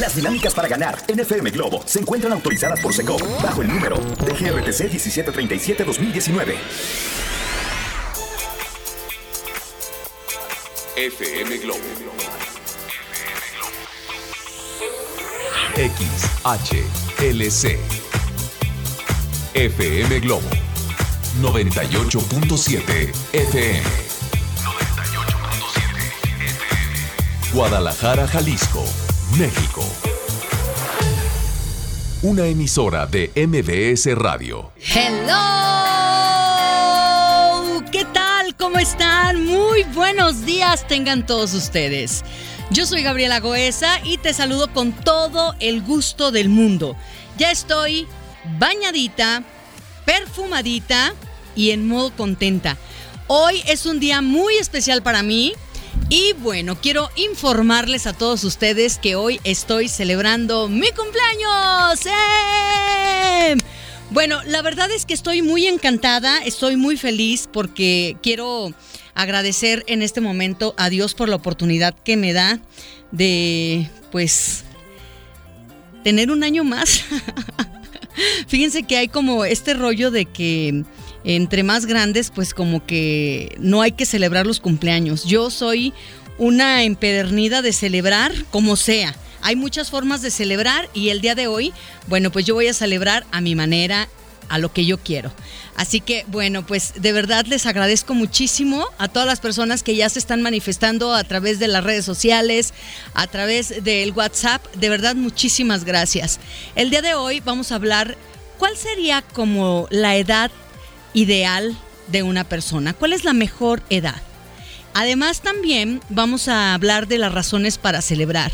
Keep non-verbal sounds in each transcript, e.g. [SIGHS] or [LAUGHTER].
Las dinámicas para ganar en FM Globo se encuentran autorizadas por Secop bajo el número DGRTC 1737-2019. FM Globo. XHLC. FM Globo. 98.7 FM. 98.7 FM. Guadalajara, Jalisco, México. Una emisora de MBS Radio. Hello. ¿Qué tal? ¿Cómo están? Muy buenos días tengan todos ustedes. Yo soy Gabriela Goesa y te saludo con todo el gusto del mundo. Ya estoy bañadita, perfumadita y en modo contenta. Hoy es un día muy especial para mí y bueno, quiero informarles a todos ustedes que hoy estoy celebrando mi cumpleaños. ¡Eh! Bueno, la verdad es que estoy muy encantada, estoy muy feliz porque quiero agradecer en este momento a Dios por la oportunidad que me da de, pues, tener un año más. [LAUGHS] Fíjense que hay como este rollo de que entre más grandes, pues como que no hay que celebrar los cumpleaños. Yo soy una empedernida de celebrar como sea. Hay muchas formas de celebrar y el día de hoy, bueno, pues yo voy a celebrar a mi manera, a lo que yo quiero. Así que bueno, pues de verdad les agradezco muchísimo a todas las personas que ya se están manifestando a través de las redes sociales, a través del WhatsApp. De verdad, muchísimas gracias. El día de hoy vamos a hablar cuál sería como la edad ideal de una persona, cuál es la mejor edad. Además también vamos a hablar de las razones para celebrar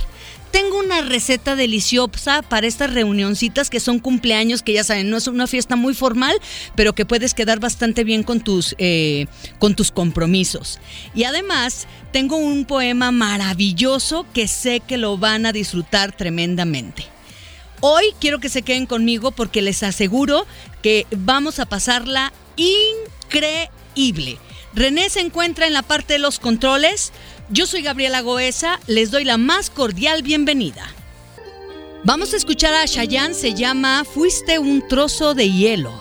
tengo una receta deliciosa para estas reunioncitas que son cumpleaños, que ya saben, no es una fiesta muy formal, pero que puedes quedar bastante bien con tus, eh, con tus compromisos. Y además, tengo un poema maravilloso que sé que lo van a disfrutar tremendamente. Hoy quiero que se queden conmigo porque les aseguro que vamos a pasarla increíble. René se encuentra en la parte de los controles. Yo soy Gabriela Goesa, les doy la más cordial bienvenida. Vamos a escuchar a Shayan, se llama Fuiste un trozo de hielo,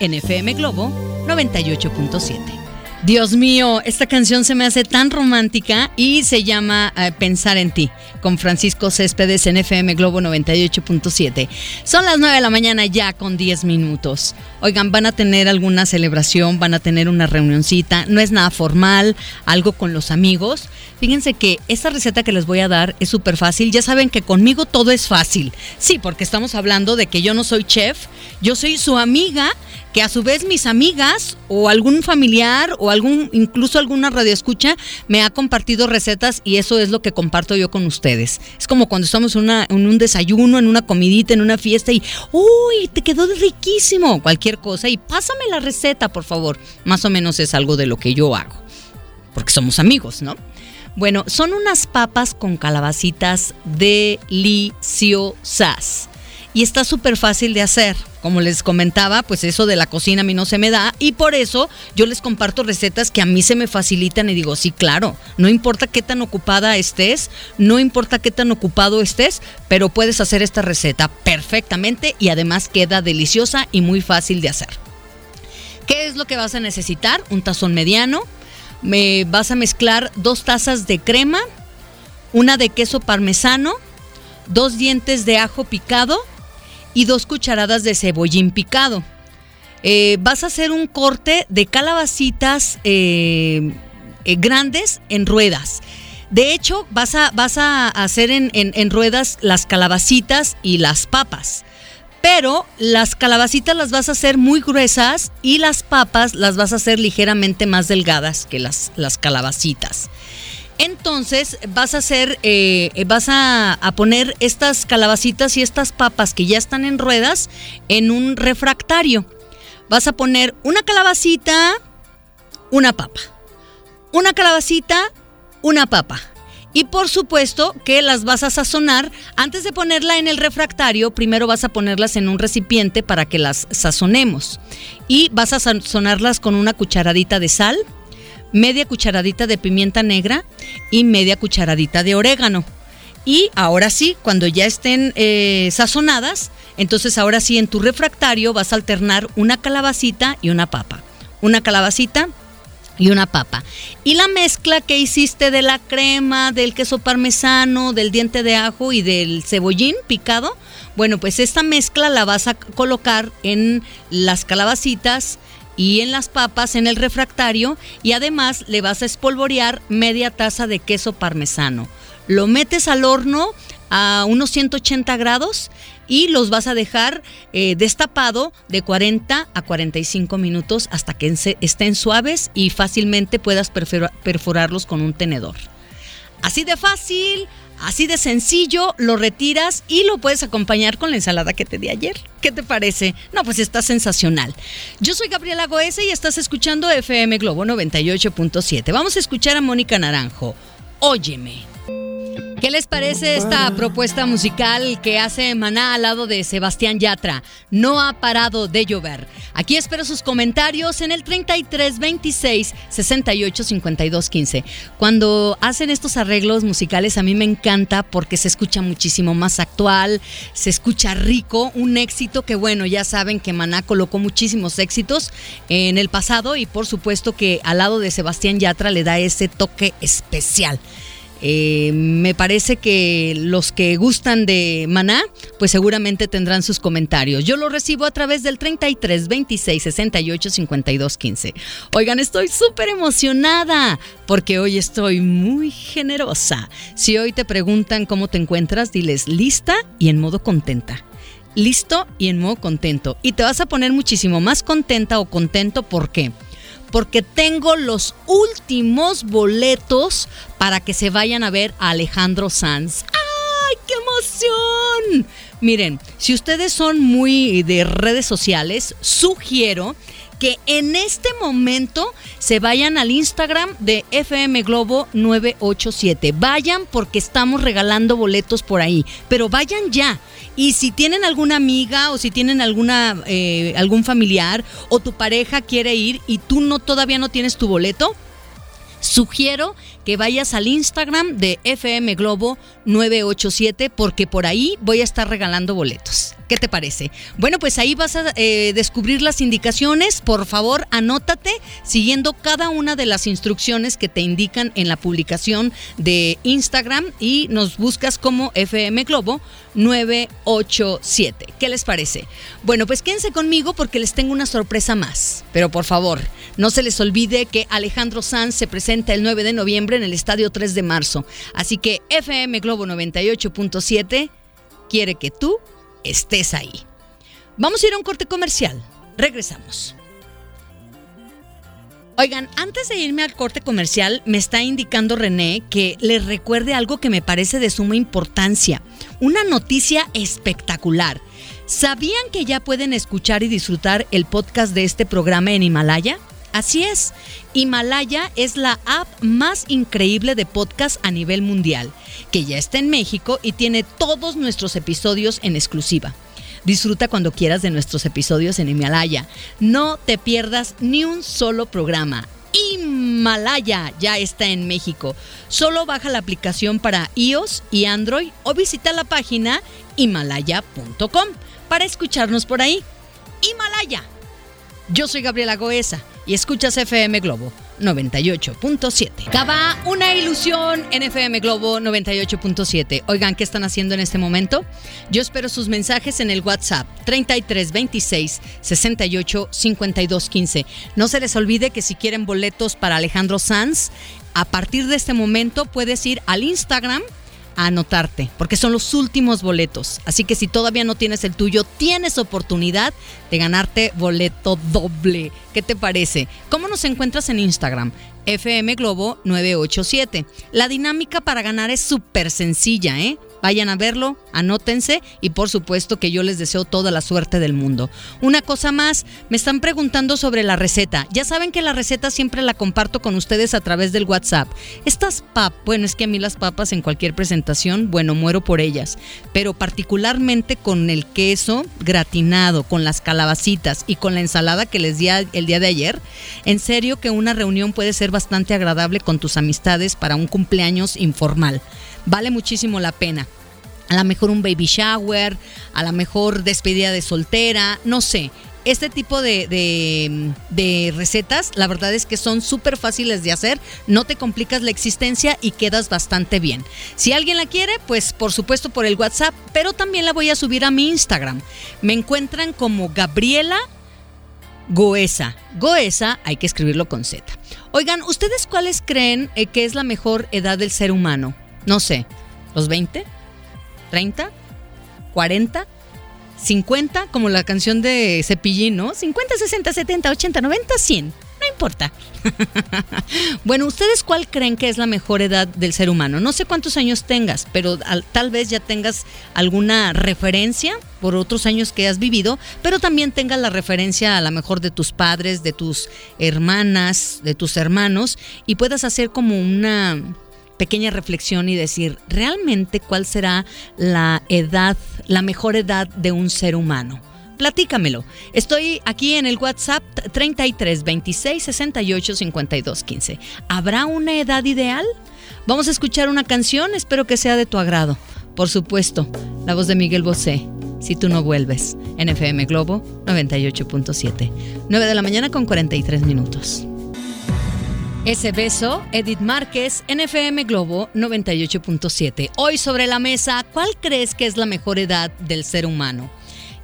en FM Globo 98.7. Dios mío, esta canción se me hace tan romántica y se llama eh, Pensar en ti, con Francisco Céspedes en FM Globo 98.7. Son las 9 de la mañana ya con 10 minutos. Oigan, van a tener alguna celebración, van a tener una reunioncita, no es nada formal, algo con los amigos. Fíjense que esta receta que les voy a dar es súper fácil. Ya saben que conmigo todo es fácil. Sí, porque estamos hablando de que yo no soy chef, yo soy su amiga que a su vez mis amigas o algún familiar o algún incluso alguna radioescucha me ha compartido recetas y eso es lo que comparto yo con ustedes. Es como cuando estamos en, en un desayuno, en una comidita, en una fiesta y uy, te quedó riquísimo, cualquier cosa y pásame la receta, por favor. Más o menos es algo de lo que yo hago. Porque somos amigos, ¿no? Bueno, son unas papas con calabacitas deliciosas y está súper fácil de hacer. Como les comentaba, pues eso de la cocina a mí no se me da y por eso yo les comparto recetas que a mí se me facilitan y digo, sí, claro, no importa qué tan ocupada estés, no importa qué tan ocupado estés, pero puedes hacer esta receta perfectamente y además queda deliciosa y muy fácil de hacer. ¿Qué es lo que vas a necesitar? Un tazón mediano. Me vas a mezclar dos tazas de crema, una de queso parmesano, dos dientes de ajo picado, y dos cucharadas de cebollín picado. Eh, vas a hacer un corte de calabacitas eh, eh, grandes en ruedas. De hecho, vas a, vas a hacer en, en, ruedas las calabacitas y las papas. Pero las calabacitas las vas a hacer muy gruesas y las papas las vas a hacer ligeramente más delgadas que las, las calabacitas. Entonces vas a hacer, eh, vas a, poner estas calabacitas y estas papas que ya están en ruedas en un refractario. Vas a poner una calabacita, una papa. Una calabacita, una papa. Y por supuesto que las vas a sazonar. Antes de ponerla en el refractario, primero vas a ponerlas en un recipiente para que las sazonemos. Y vas a sazonarlas con una cucharadita de sal, media cucharadita de pimienta negra y media cucharadita de orégano. Y ahora sí, cuando ya estén eh, sazonadas, entonces ahora sí en tu refractario vas a alternar una calabacita y una papa. Una calabacita y una papa. Y la mezcla que hiciste de la crema, del queso parmesano, del diente de ajo y del cebollín picado, bueno, pues esta mezcla la vas a colocar en las calabacitas y en las papas en el refractario y además le vas a espolvorear media taza de queso parmesano. Lo metes al horno a unos 180 grados y los vas a dejar eh, destapado de 40 a 45 minutos hasta que estén suaves y fácilmente puedas perforarlos con un tenedor. Así de fácil, así de sencillo, lo retiras y lo puedes acompañar con la ensalada que te di ayer. ¿Qué te parece? No, pues está sensacional. Yo soy Gabriela Goese y estás escuchando FM Globo 98.7. Vamos a escuchar a Mónica Naranjo. Óyeme. ¿Qué les parece esta propuesta musical que hace Maná al lado de Sebastián Yatra? No ha parado de llover. Aquí espero sus comentarios en el 33 26 68 52 15. Cuando hacen estos arreglos musicales a mí me encanta porque se escucha muchísimo más actual, se escucha rico, un éxito que bueno, ya saben que Maná colocó muchísimos éxitos en el pasado y por supuesto que al lado de Sebastián Yatra le da ese toque especial. Eh, me parece que los que gustan de Maná, pues seguramente tendrán sus comentarios. Yo lo recibo a través del 33 26 68 52 15. Oigan, estoy súper emocionada porque hoy estoy muy generosa. Si hoy te preguntan cómo te encuentras, diles lista y en modo contenta listo y en modo contento. Y te vas a poner muchísimo más contenta o contento. ¿Por qué? Porque tengo los últimos boletos para que se vayan a ver a Alejandro Sanz. ¡Ay, qué emoción! Miren, si ustedes son muy de redes sociales, sugiero que en este momento se vayan al Instagram de FM Globo 987. Vayan porque estamos regalando boletos por ahí, pero vayan ya. Y si tienen alguna amiga o si tienen alguna eh, algún familiar o tu pareja quiere ir y tú no todavía no tienes tu boleto, sugiero que vayas al Instagram de FM Globo 987 porque por ahí voy a estar regalando boletos. ¿Qué te parece? Bueno, pues ahí vas a eh, descubrir las indicaciones. Por favor, anótate siguiendo cada una de las instrucciones que te indican en la publicación de Instagram y nos buscas como FM Globo 987. ¿Qué les parece? Bueno, pues quédense conmigo porque les tengo una sorpresa más. Pero por favor, no se les olvide que Alejandro Sanz se presenta el 9 de noviembre en el Estadio 3 de marzo. Así que FM Globo 98.7 quiere que tú estés ahí. Vamos a ir a un corte comercial. Regresamos. Oigan, antes de irme al corte comercial, me está indicando René que les recuerde algo que me parece de suma importancia. Una noticia espectacular. ¿Sabían que ya pueden escuchar y disfrutar el podcast de este programa en Himalaya? Así es, Himalaya es la app más increíble de podcast a nivel mundial, que ya está en México y tiene todos nuestros episodios en exclusiva. Disfruta cuando quieras de nuestros episodios en Himalaya. No te pierdas ni un solo programa. Himalaya ya está en México. Solo baja la aplicación para iOS y Android o visita la página himalaya.com para escucharnos por ahí. Himalaya. Yo soy Gabriela Goesa y escuchas FM Globo 98.7. Cava una ilusión en FM Globo 98.7. Oigan, ¿qué están haciendo en este momento? Yo espero sus mensajes en el WhatsApp 3326 68 52 15. No se les olvide que si quieren boletos para Alejandro Sanz, a partir de este momento puedes ir al Instagram anotarte, porque son los últimos boletos. Así que si todavía no tienes el tuyo, tienes oportunidad de ganarte boleto doble. ¿Qué te parece? ¿Cómo nos encuentras en Instagram? FM Globo 987. La dinámica para ganar es súper sencilla, ¿eh? Vayan a verlo, anótense y por supuesto que yo les deseo toda la suerte del mundo. Una cosa más, me están preguntando sobre la receta. Ya saben que la receta siempre la comparto con ustedes a través del WhatsApp. Estas pap, bueno, es que a mí las papas en cualquier presentación, bueno, muero por ellas, pero particularmente con el queso gratinado, con las calabacitas y con la ensalada que les di el día de ayer, en serio que una reunión puede ser bastante agradable con tus amistades para un cumpleaños informal. Vale muchísimo la pena. A lo mejor un baby shower, a lo mejor despedida de soltera, no sé este tipo de, de, recetas, la verdad es que son súper fáciles de hacer, no te complicas la existencia y quedas bastante bien. Si alguien la quiere, pues por supuesto por el WhatsApp, pero también la voy a subir a mi Instagram. Me encuentran como Gabriela Goesa. Goesa hay que escribirlo con Z. Oigan, ¿ustedes cuáles creen eh, que es la mejor edad del ser humano? No sé, ¿los 20? ¿30? ¿40? 50, como la canción de Cepillín, ¿no? 50, 60, 70, 80, 90, 100. No importa. [LAUGHS] bueno, ¿ustedes cuál creen que es la mejor edad del ser humano? No sé cuántos años tengas, pero tal vez ya tengas alguna referencia por otros años que has vivido, pero también tengas la referencia a la mejor de tus padres, de tus hermanas, de tus hermanos, y puedas hacer como una pequeña reflexión y decir, ¿realmente cuál será la edad, la mejor edad de un ser humano? Platícamelo. Estoy aquí en el WhatsApp 33 26 68 52 15. ¿Habrá una edad ideal? Vamos a escuchar una canción, espero que sea de tu agrado. Por supuesto, la voz de Miguel Bosé, Si tú no vuelves, en FM Globo 98.7. 9 de la mañana con 43 minutos. Ese beso, Edith Márquez, NFM Globo 98.7. Hoy sobre la mesa, ¿cuál crees que es la mejor edad del ser humano?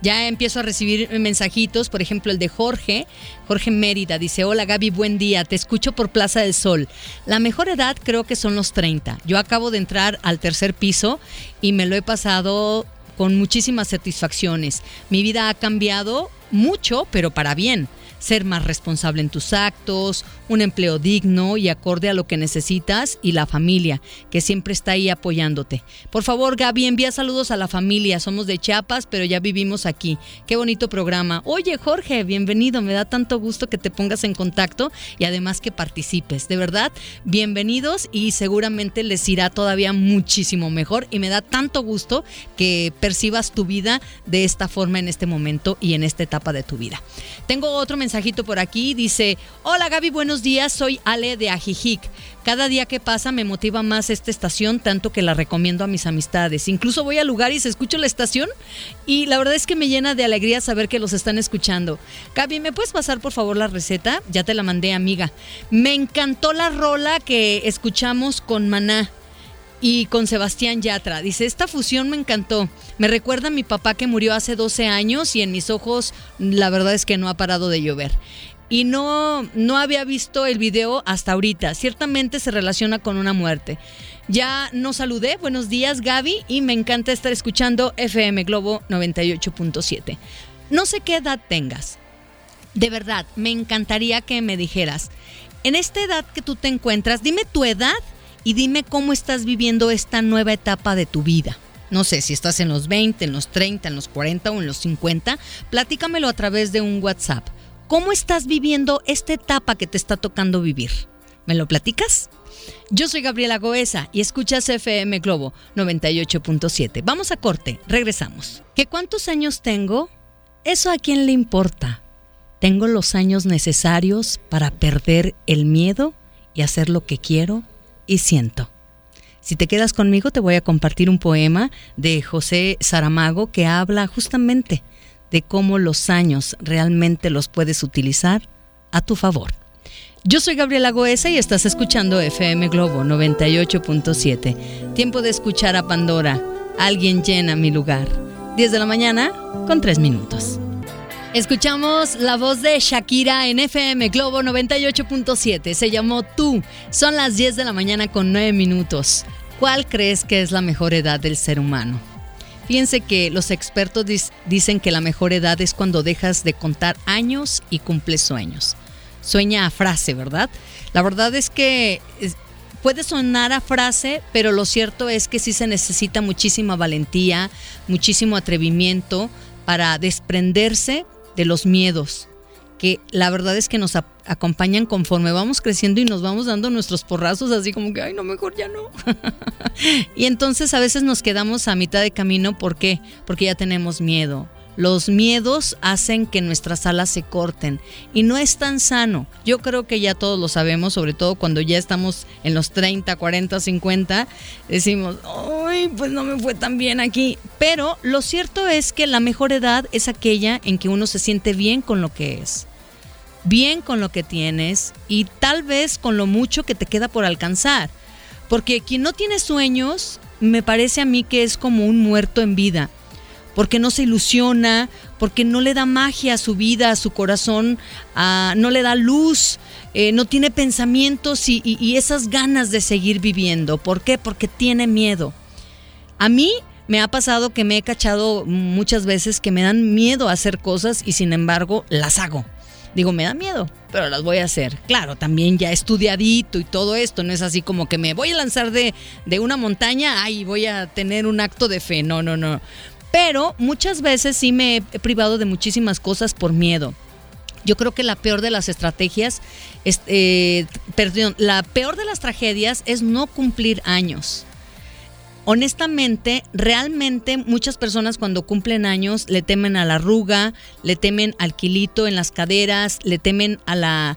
Ya empiezo a recibir mensajitos, por ejemplo el de Jorge, Jorge Mérida, dice, hola Gaby, buen día, te escucho por Plaza del Sol. La mejor edad creo que son los 30. Yo acabo de entrar al tercer piso y me lo he pasado con muchísimas satisfacciones. Mi vida ha cambiado mucho, pero para bien ser más responsable en tus actos, un empleo digno y acorde a lo que necesitas y la familia, que siempre está ahí apoyándote. Por favor, Gaby, envía saludos a la familia. Somos de Chiapas, pero ya vivimos aquí. Qué bonito programa. Oye, Jorge, bienvenido. Me da tanto gusto que te pongas en contacto y además que participes. De verdad, bienvenidos y seguramente les irá todavía muchísimo mejor y me da tanto gusto que percibas tu vida de esta forma en este momento y en esta etapa de tu vida. Tengo otro mensaje mensajito por aquí. Dice, hola Gaby, buenos días, soy Ale de Ajijic. Cada día que pasa me motiva más esta estación, tanto que la recomiendo a mis amistades. Incluso voy al lugar y se escucha la estación y la verdad es que me llena de alegría saber que los están escuchando. Gaby, ¿me puedes pasar por favor la receta? Ya te la mandé, amiga. Me encantó la rola que escuchamos con Maná y con Sebastián Yatra. Dice, esta fusión me encantó. Me recuerda a mi papá que murió hace 12 años y en mis ojos la verdad es que no ha parado de llover. Y no, no había visto el video hasta ahorita. Ciertamente se relaciona con una muerte. Ya nos saludé. Buenos días, Gaby. Y me encanta estar escuchando FM Globo 98.7. No sé qué edad tengas. De verdad, me encantaría que me dijeras, en esta edad que tú te encuentras, dime tu edad y dime cómo estás viviendo esta nueva etapa de tu vida. No sé si estás en los 20, en los 30, en los 40 o en los 50, platícamelo a través de un WhatsApp. ¿Cómo estás viviendo esta etapa que te está tocando vivir? ¿Me lo platicas? Yo soy Gabriela Goesa y escuchas FM Globo 98.7. Vamos a corte, regresamos. ¿Qué cuántos años tengo? ¿Eso a quién le importa? Tengo los años necesarios para perder el miedo y hacer lo que quiero y siento. Si te quedas conmigo, te voy a compartir un poema de José Saramago que habla justamente de cómo los años realmente los puedes utilizar a tu favor. Yo soy Gabriela Goesa y estás escuchando FM Globo 98.7. Tiempo de escuchar a Pandora. Alguien llena mi lugar. 10 de la mañana con 3 minutos. Escuchamos la voz de Shakira en FM Globo 98.7. Se llamó Tú. Son las 10 de la mañana con 9 minutos. ¿Cuál crees que es la mejor edad del ser humano? Fíjense que los expertos dicen que la mejor edad es cuando dejas de contar años y cumples sueños. Sueña a frase, ¿verdad? La verdad es que puede sonar a frase, pero lo cierto es que sí se necesita muchísima valentía, muchísimo atrevimiento para desprenderse de los miedos, que la verdad es que nos acompañan conforme vamos creciendo y nos vamos dando nuestros porrazos así como que, ay, no, mejor ya no. [LAUGHS] y entonces a veces nos quedamos a mitad de camino, ¿por qué? Porque ya tenemos miedo. Los miedos hacen que nuestras alas se corten y no es tan sano. Yo creo que ya todos lo sabemos, sobre todo cuando ya estamos en los 30, 40, 50, decimos, ay, pues no me fue tan bien aquí. Pero lo cierto es que la mejor edad es aquella en que uno se siente bien con lo que es, bien con lo que tienes y tal vez con lo mucho que te queda por alcanzar. Porque quien no tiene sueños, me parece a mí que es como un muerto en vida porque no se ilusiona, porque no le da magia a su vida, a su corazón, no le da luz, eh, no tiene pensamientos y, esas ganas de seguir viviendo. ¿Por qué? Porque tiene miedo. A mí me ha pasado que me he cachado muchas veces que me dan miedo a hacer cosas y sin embargo las hago. Digo, me da miedo, pero las voy a hacer. Claro, también ya estudiadito y todo esto, no es así como que me voy a lanzar de, de una montaña, ay, voy a tener un acto de fe. No, no, no. Pero muchas veces sí me he privado de muchísimas cosas por miedo. Yo creo que la peor de las estrategias, eh, perdón, la peor de las tragedias es no cumplir años. Honestamente, realmente muchas personas cuando cumplen años le temen a la arruga, le temen al kilito en las caderas, le temen a, la,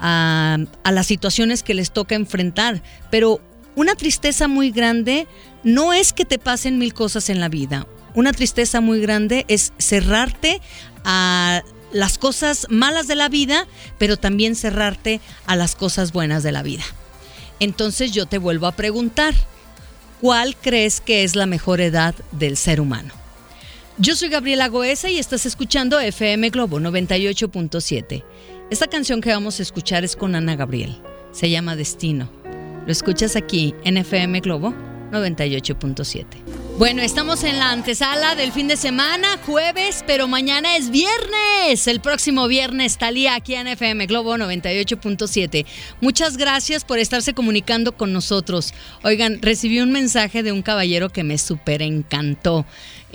a las situaciones que les toca enfrentar. Pero una tristeza muy grande no es que te pasen mil cosas en la vida una tristeza muy grande es cerrarte a las cosas malas de la vida, pero también cerrarte a las cosas buenas de la vida. Entonces yo te vuelvo a preguntar, ¿cuál crees que es la mejor edad del ser humano? Yo soy Gabriela Goesa y estás escuchando FM Globo 98.7. Esta canción que vamos a escuchar es con Ana Gabriel. Se llama Destino. Lo escuchas aquí en FM Globo 98.7. Bueno, estamos en la antesala del fin de semana, jueves, pero mañana es viernes. El próximo viernes, Talía aquí en FM Globo 98.7. Muchas gracias por estarse comunicando con nosotros. Oigan, recibí un mensaje de un caballero que me súper encantó.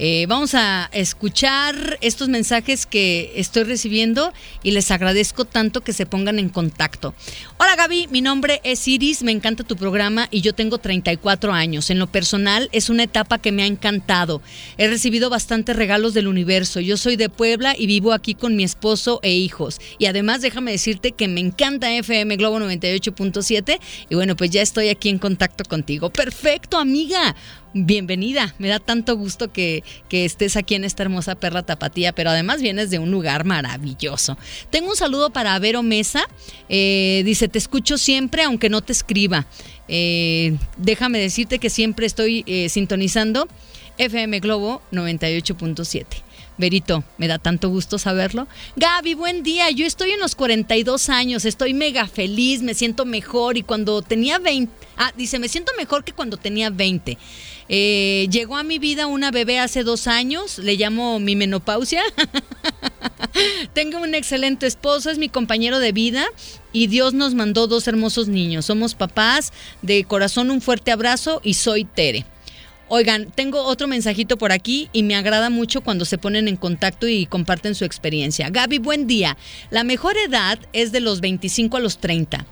Eh, vamos a escuchar estos mensajes que estoy recibiendo y les agradezco tanto que se pongan en contacto. Hola Gaby, mi nombre es Iris, me encanta tu programa y yo tengo 34 años. En lo personal es una etapa que me ha encantado. He recibido bastantes regalos del universo. Yo soy de Puebla y vivo aquí con mi esposo e hijos. Y además déjame decirte que me encanta FM Globo 98.7 y bueno, pues ya estoy aquí en contacto contigo. Perfecto, amiga bienvenida. Me da tanto gusto que, estés aquí en esta hermosa perla tapatía, pero además vienes de un lugar maravilloso. Tengo un saludo para Vero Mesa. Eh, dice, te escucho siempre aunque no te escriba. Eh, déjame decirte que siempre estoy eh, sintonizando FM Globo 98.7. Verito, me da tanto gusto saberlo. Gaby, buen día. Yo estoy en los 42 años, estoy mega feliz, me siento mejor y cuando tenía 20, ah, dice, me siento mejor que cuando tenía 20. Eh, llegó a mi vida una bebé hace dos años, le llamo mi menopausia. [LAUGHS] Tengo un excelente esposo, es mi compañero de vida y Dios nos mandó dos hermosos niños. Somos papás, de corazón un fuerte abrazo y soy Tere. Oigan, tengo otro mensajito por aquí y me agrada mucho cuando se ponen en contacto y comparten su experiencia. Gaby, buen día. La mejor edad es de los 25 a los 30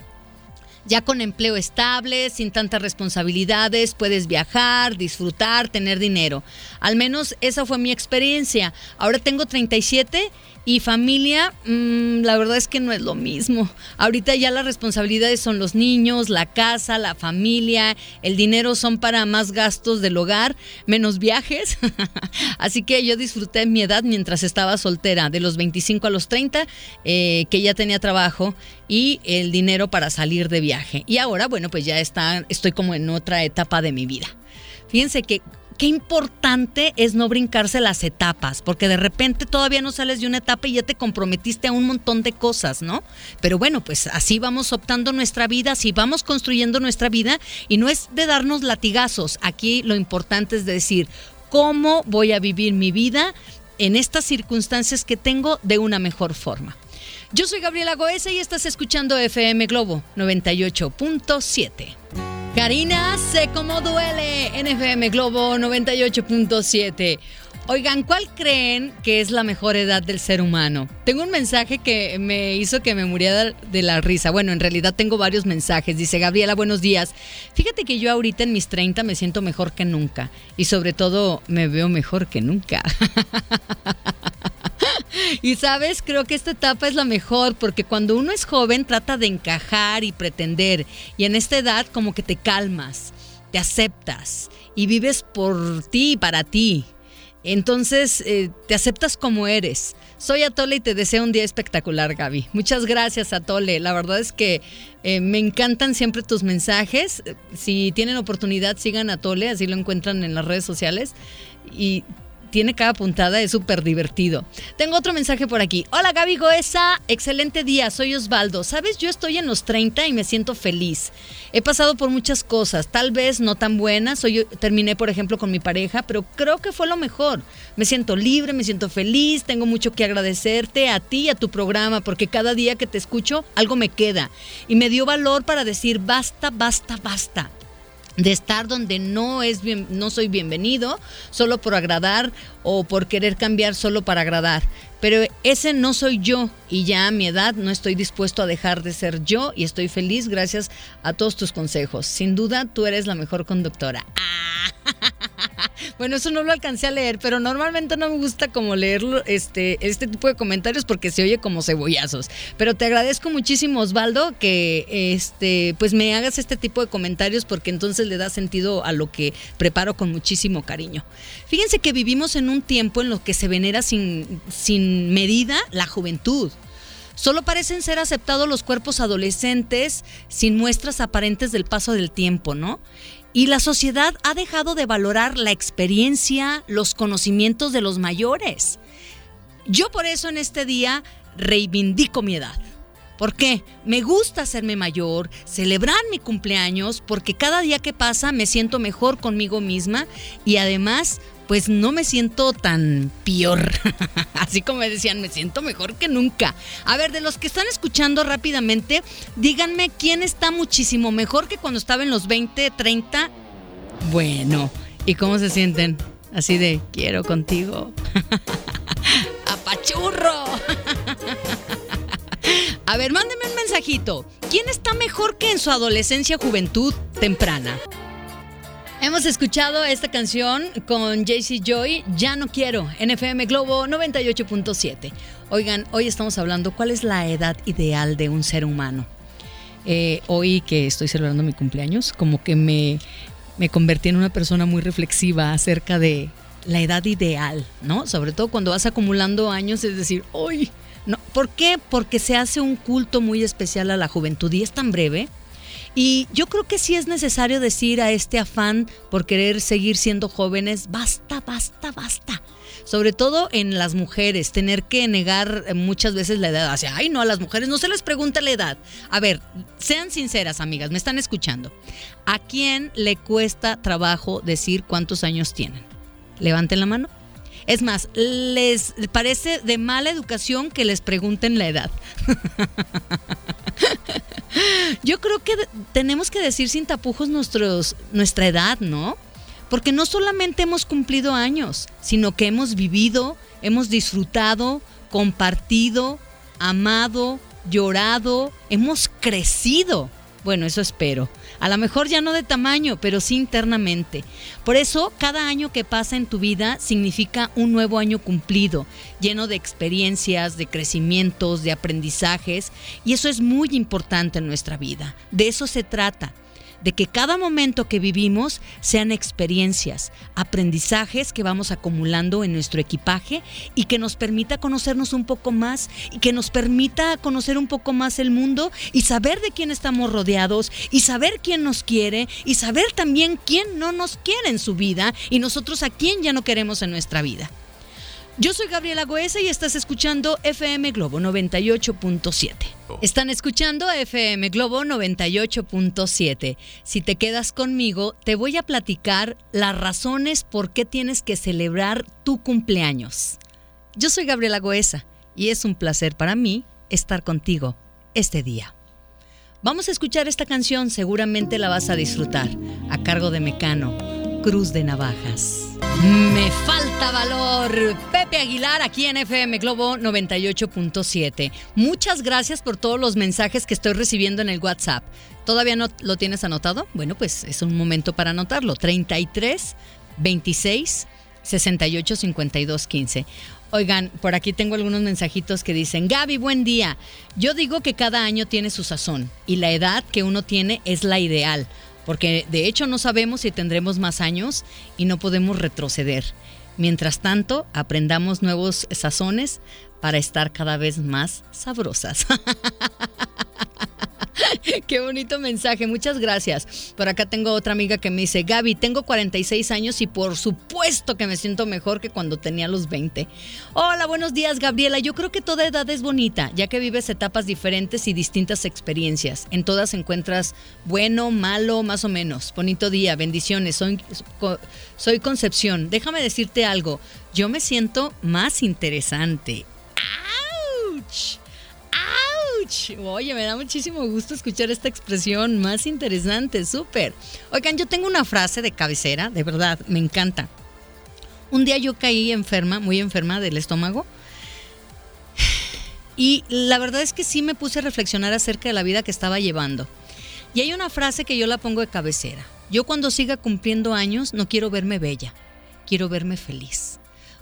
ya con empleo estable, sin tantas responsabilidades, puedes viajar, disfrutar, tener dinero. Al menos esa fue mi experiencia. Ahora tengo 37 y familia, mm, la verdad es que no es lo mismo. Ahorita ya las responsabilidades son los niños, la casa, la familia, el dinero son para más gastos del hogar, menos viajes. [LAUGHS] Así que yo disfruté mi edad mientras estaba soltera, de los 25 a los 30, eh, que ya tenía trabajo y el dinero para salir de viaje. Y ahora, bueno, pues ya está, estoy como en otra etapa de mi vida. Fíjense que qué importante es no brincarse las etapas, porque de repente todavía no sales de una etapa y ya te comprometiste a un montón de cosas, ¿no? Pero bueno, pues así vamos optando nuestra vida, así vamos construyendo nuestra vida y no es de darnos latigazos. Aquí lo importante es decir, ¿cómo voy a vivir mi vida en estas circunstancias que tengo de una mejor forma? Yo soy Gabriela Goesa y estás escuchando FM Globo 98.7. Karina, sé cómo duele. NFM Globo 98.7. Oigan, ¿cuál creen que es la mejor edad del ser humano? Tengo un mensaje que me hizo que me muriera de la risa. Bueno, en realidad tengo varios mensajes. Dice Gabriela, buenos días. Fíjate que yo ahorita en mis 30 me siento mejor que nunca. Y sobre todo me veo mejor que nunca. [LAUGHS] [LAUGHS] y sabes, creo que esta etapa es la mejor porque cuando uno es joven trata de encajar y pretender y en esta edad como que te calmas, te aceptas y vives por ti y para ti. Entonces eh, te aceptas como eres. Soy Atole y te deseo un día espectacular, Gaby. Muchas gracias, Atole. La verdad es que eh, me encantan siempre tus mensajes. Si tienen oportunidad, sigan a Atole, así lo encuentran en las redes sociales. Y tiene cada puntada, es súper divertido. Tengo otro mensaje por aquí. Hola Gaby Goesa, excelente día, soy Osvaldo. Sabes, yo estoy en los 30 y me siento feliz. He pasado por muchas cosas, tal vez no tan buenas. Soy, terminé, por ejemplo, con mi pareja, pero creo que fue lo mejor. Me siento libre, me siento feliz, tengo mucho que agradecerte a ti y a tu programa, porque cada día que te escucho algo me queda. Y me dio valor para decir, basta, basta, basta de estar donde no es bien, no soy bienvenido solo por agradar o por querer cambiar solo para agradar. Pero ese no soy yo y ya a mi edad no estoy dispuesto a dejar de ser yo y estoy feliz gracias a todos tus consejos. Sin duda tú eres la mejor conductora. [LAUGHS] Bueno, eso no lo alcancé a leer, pero normalmente no me gusta como leerlo, este, este tipo de comentarios porque se oye como cebollazos. Pero te agradezco muchísimo, Osvaldo, que este, pues me hagas este tipo de comentarios porque entonces le da sentido a lo que preparo con muchísimo cariño. Fíjense que vivimos en un tiempo en lo que se venera sin, sin medida la juventud. Solo parecen ser aceptados los cuerpos adolescentes sin muestras aparentes del paso del tiempo, ¿no? Y la sociedad ha dejado de valorar la experiencia, los conocimientos de los mayores. Yo por eso en este día reivindico mi edad. ¿Por qué? Me gusta hacerme mayor, celebrar mi cumpleaños, porque cada día que pasa me siento mejor conmigo misma y además pues no me siento tan peor. [LAUGHS] Así como me decían, me siento mejor que nunca. A ver, de los que están escuchando rápidamente, díganme quién está muchísimo mejor que cuando estaba en los 20, 30. Bueno, ¿y cómo se sienten? Así de, quiero contigo. [LAUGHS] Apachurro. [LAUGHS] A ver, mándeme un mensajito. ¿Quién está mejor que en su adolescencia, juventud temprana? Hemos escuchado esta canción con JC Joy, Ya no quiero, NFM Globo 98.7. Oigan, hoy estamos hablando cuál es la edad ideal de un ser humano. Eh, hoy que estoy celebrando mi cumpleaños, como que me, me convertí en una persona muy reflexiva acerca de la edad ideal, ¿no? Sobre todo cuando vas acumulando años, es decir, hoy, no, ¿por qué? Porque se hace un culto muy especial a la juventud y es tan breve y yo creo que sí es necesario decir a este afán por querer seguir siendo jóvenes, basta, basta, basta. Sobre todo en las mujeres, tener que negar muchas veces la edad. Hacia, ay, no, a las mujeres no se les pregunta la edad. A ver, sean sinceras, amigas, me están escuchando. ¿A quién le cuesta trabajo decir cuántos años tienen? Levanten la mano. Es más, les parece de mala educación que les pregunten la edad. [LAUGHS] Yo creo que tenemos que decir sin tapujos nuestros, nuestra edad, ¿no? Porque no solamente hemos cumplido años, sino que hemos vivido, hemos disfrutado, compartido, amado, llorado, hemos crecido. Bueno, eso espero. A lo mejor ya no de tamaño, pero sí internamente. Por eso, cada año que pasa en tu vida significa un nuevo año cumplido, lleno de experiencias, de crecimientos, de aprendizajes, y eso es muy importante en nuestra vida. De eso se trata de que cada momento que vivimos sean experiencias, aprendizajes que vamos acumulando en nuestro equipaje y que nos permita conocernos un poco más y que nos permita conocer un poco más el mundo y saber de quién estamos rodeados y saber quién nos quiere y saber también quién no nos quiere en su vida y nosotros a quién ya no queremos en nuestra vida. Yo soy Gabriela Goesa y estás escuchando FM Globo 98.7. Están escuchando FM Globo 98.7. Si te quedas conmigo, te voy a platicar las razones por qué tienes que celebrar tu cumpleaños. Yo soy Gabriela Goesa y es un placer para mí estar contigo este día. Vamos a escuchar esta canción, seguramente la vas a disfrutar, a cargo de Mecano, Cruz de Navajas. Me falta valor. Pepe Aguilar aquí en FM Globo 98.7. Muchas gracias por todos los mensajes que estoy recibiendo en el WhatsApp. ¿Todavía no lo tienes anotado? Bueno, pues es un momento para anotarlo. 33 26 685215. Oigan, por aquí tengo algunos mensajitos que dicen, Gaby, buen día. Yo digo que cada año tiene su sazón y la edad que uno tiene es la ideal, porque de hecho no sabemos si tendremos más años y no podemos retroceder. Mientras tanto, aprendamos nuevos sazones para estar cada vez más sabrosas. [LAUGHS] Qué bonito mensaje, muchas gracias. Por acá tengo otra amiga que me dice, Gaby, tengo 46 años y por supuesto que me siento mejor que cuando tenía los 20. Hola, buenos días Gabriela. Yo creo que toda edad es bonita, ya que vives etapas diferentes y distintas experiencias. En todas encuentras bueno, malo, más o menos. Bonito día, bendiciones. Soy, soy Concepción. Déjame decirte algo, yo me siento más interesante. ¡Auch! Oye, me da muchísimo gusto escuchar esta expresión más interesante, súper. Oigan, yo tengo una frase de cabecera, de verdad, me encanta. Un día yo caí enferma, muy enferma del estómago. [SIGHS] Y la verdad es que sí me puse a reflexionar acerca de la vida que estaba llevando. Y hay una frase que yo la pongo de cabecera. Yo cuando siga cumpliendo años no quiero verme bella, quiero verme feliz.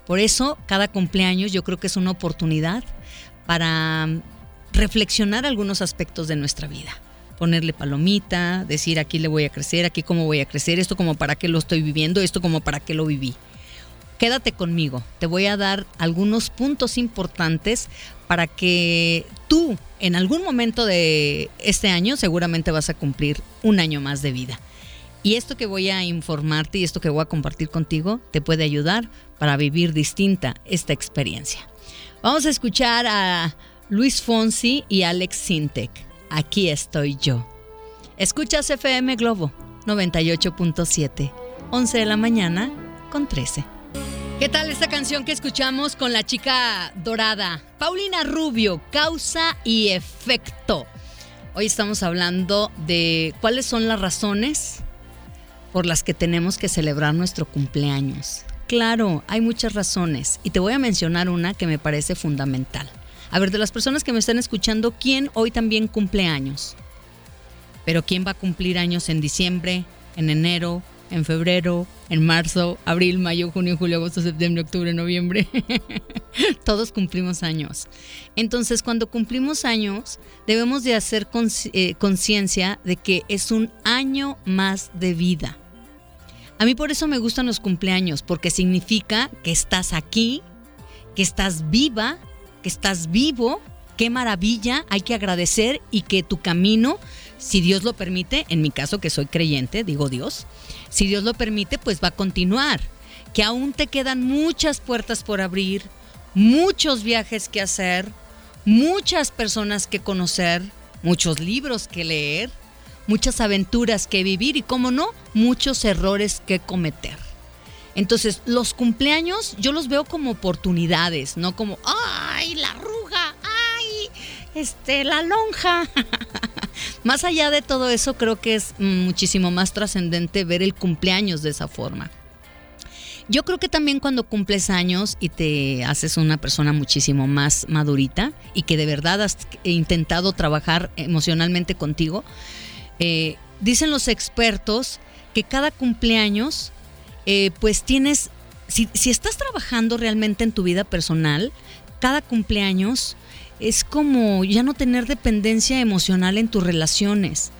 Por eso cada cumpleaños yo creo que es una oportunidad para reflexionar algunos aspectos de nuestra vida. Ponerle palomita, decir aquí le voy a crecer, aquí cómo voy a crecer, esto como para qué lo estoy viviendo, esto como para qué lo viví. Quédate conmigo, te voy a dar algunos puntos importantes para que tú en algún momento de este año seguramente vas a cumplir un año más de vida. Y esto que voy a informarte y esto que voy a compartir contigo te puede ayudar para vivir distinta esta experiencia. Vamos a escuchar a Luis Fonsi y Alex Sintek. Aquí estoy yo. Escuchas FM Globo 98.7, 11 de la mañana con 13. ¿Qué tal esta canción que escuchamos con la chica dorada? Paulina Rubio, causa y efecto. Hoy estamos hablando de cuáles son las razones por las que tenemos que celebrar nuestro cumpleaños. Claro, hay muchas razones y te voy a mencionar una que me parece fundamental. A ver, de las personas que me están escuchando, ¿quién hoy también cumple años? Pero ¿quién va a cumplir años en diciembre, en enero, en febrero, en marzo, abril, mayo, junio, julio, agosto, septiembre, octubre, noviembre? [LAUGHS] Todos cumplimos años. Entonces, cuando cumplimos años, debemos de hacer eh, conciencia de que es un año más de vida. A mí por eso me gustan los cumpleaños, porque significa que estás aquí, que estás viva que estás vivo, qué maravilla, hay que agradecer y que tu camino, si Dios lo permite, en mi caso que soy creyente, digo Dios, si Dios lo permite, pues va a continuar, que aún te quedan muchas puertas por abrir, muchos viajes que hacer, muchas personas que conocer, muchos libros que leer, muchas aventuras que vivir y, como no, muchos errores que cometer. Entonces, los cumpleaños yo los veo como oportunidades, no como, ay, la arruga, ay, este, la lonja. [LAUGHS] más allá de todo eso, creo que es muchísimo más trascendente ver el cumpleaños de esa forma. Yo creo que también cuando cumples años y te haces una persona muchísimo más madurita y que de verdad has intentado trabajar emocionalmente contigo, eh, dicen los expertos que cada cumpleaños eh, pues tienes, si, si estás trabajando realmente en tu vida personal, cada cumpleaños es como ya no tener dependencia emocional en tus relaciones.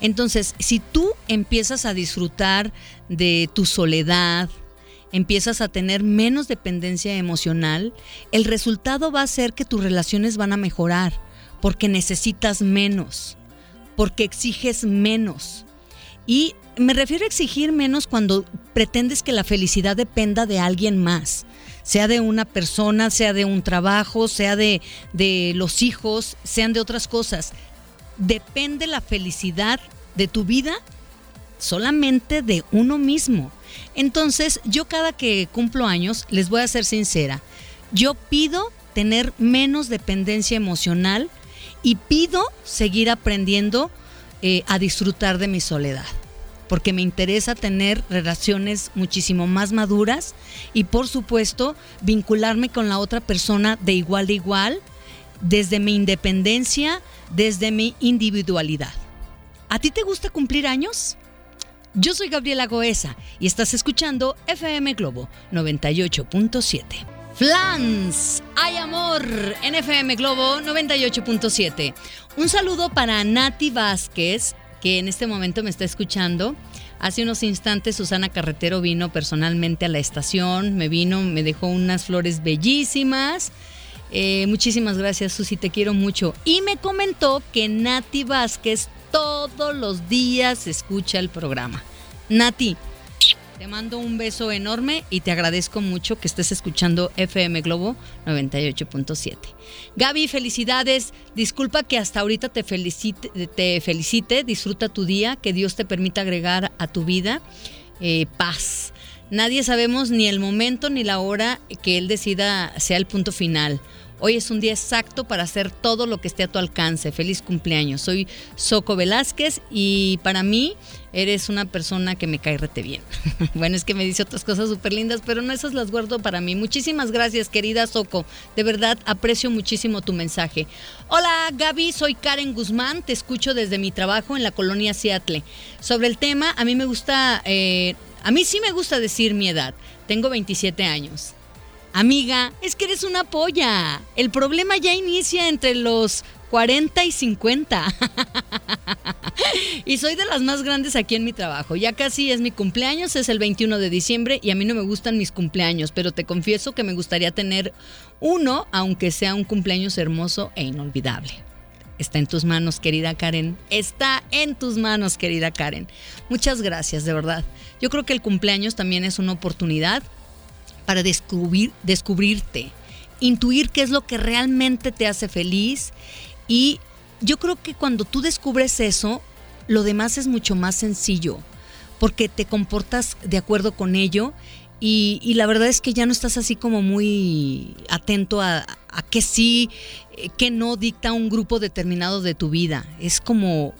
Entonces, si tú empiezas a disfrutar de tu soledad, empiezas a tener menos dependencia emocional, el resultado va a ser que tus relaciones van a mejorar, porque necesitas menos, porque exiges menos. Y me refiero a exigir menos cuando pretendes que la felicidad dependa de alguien más, sea de una persona, sea de un trabajo, sea de, de los hijos, sean de otras cosas. Depende la felicidad de tu vida solamente de uno mismo. Entonces, yo cada que cumplo años, les voy a ser sincera, yo pido tener menos dependencia emocional y pido seguir aprendiendo eh, a disfrutar de mi soledad porque me interesa tener relaciones muchísimo más maduras y por supuesto vincularme con la otra persona de igual a igual, desde mi independencia, desde mi individualidad. ¿A ti te gusta cumplir años? Yo soy Gabriela Goesa y estás escuchando FM Globo 98.7. Flans, hay amor en FM Globo 98.7. Un saludo para Nati Vázquez, que en este momento me está escuchando. Hace unos instantes Susana Carretero vino personalmente a la estación, me vino, me dejó unas flores bellísimas. Eh, muchísimas gracias, Susi, te quiero mucho. Y me comentó que Nati Vázquez todos los días escucha el programa. Nati, te mando un beso enorme y te agradezco mucho que estés escuchando FM Globo 98.7. Gaby, felicidades. Disculpa que hasta ahorita te felicite, te felicite. Disfruta tu día, que Dios te permita agregar a tu vida eh, paz. Nadie sabemos ni el momento ni la hora que Él decida sea el punto final. Hoy es un día exacto para hacer todo lo que esté a tu alcance. Feliz cumpleaños. Soy Soco Velázquez y para mí eres una persona que me cae rete bien. [LAUGHS] bueno, es que me dice otras cosas súper lindas, pero no esas las guardo para mí. Muchísimas gracias, querida Soco. De verdad, aprecio muchísimo tu mensaje. Hola, Gaby, soy Karen Guzmán. Te escucho desde mi trabajo en la colonia Seattle. Sobre el tema, a mí me gusta, eh, a mí sí me gusta decir mi edad. Tengo 27 años. Amiga, es que eres una polla. El problema ya inicia entre los 40 y 50. [LAUGHS] y soy de las más grandes aquí en mi trabajo. Ya casi es mi cumpleaños, es el 21 de diciembre y a mí no me gustan mis cumpleaños, pero te confieso que me gustaría tener uno, aunque sea un cumpleaños hermoso e inolvidable. Está en tus manos, querida Karen. Está en tus manos, querida Karen. Muchas gracias, de verdad. Yo creo que el cumpleaños también es una oportunidad para descubrir, descubrirte, intuir qué es lo que realmente te hace feliz. Y yo creo que cuando tú descubres eso, lo demás es mucho más sencillo, porque te comportas de acuerdo con ello y, la verdad es que ya no estás así como muy atento a, a sí, eh, que no dicta un grupo determinado de tu vida. Es como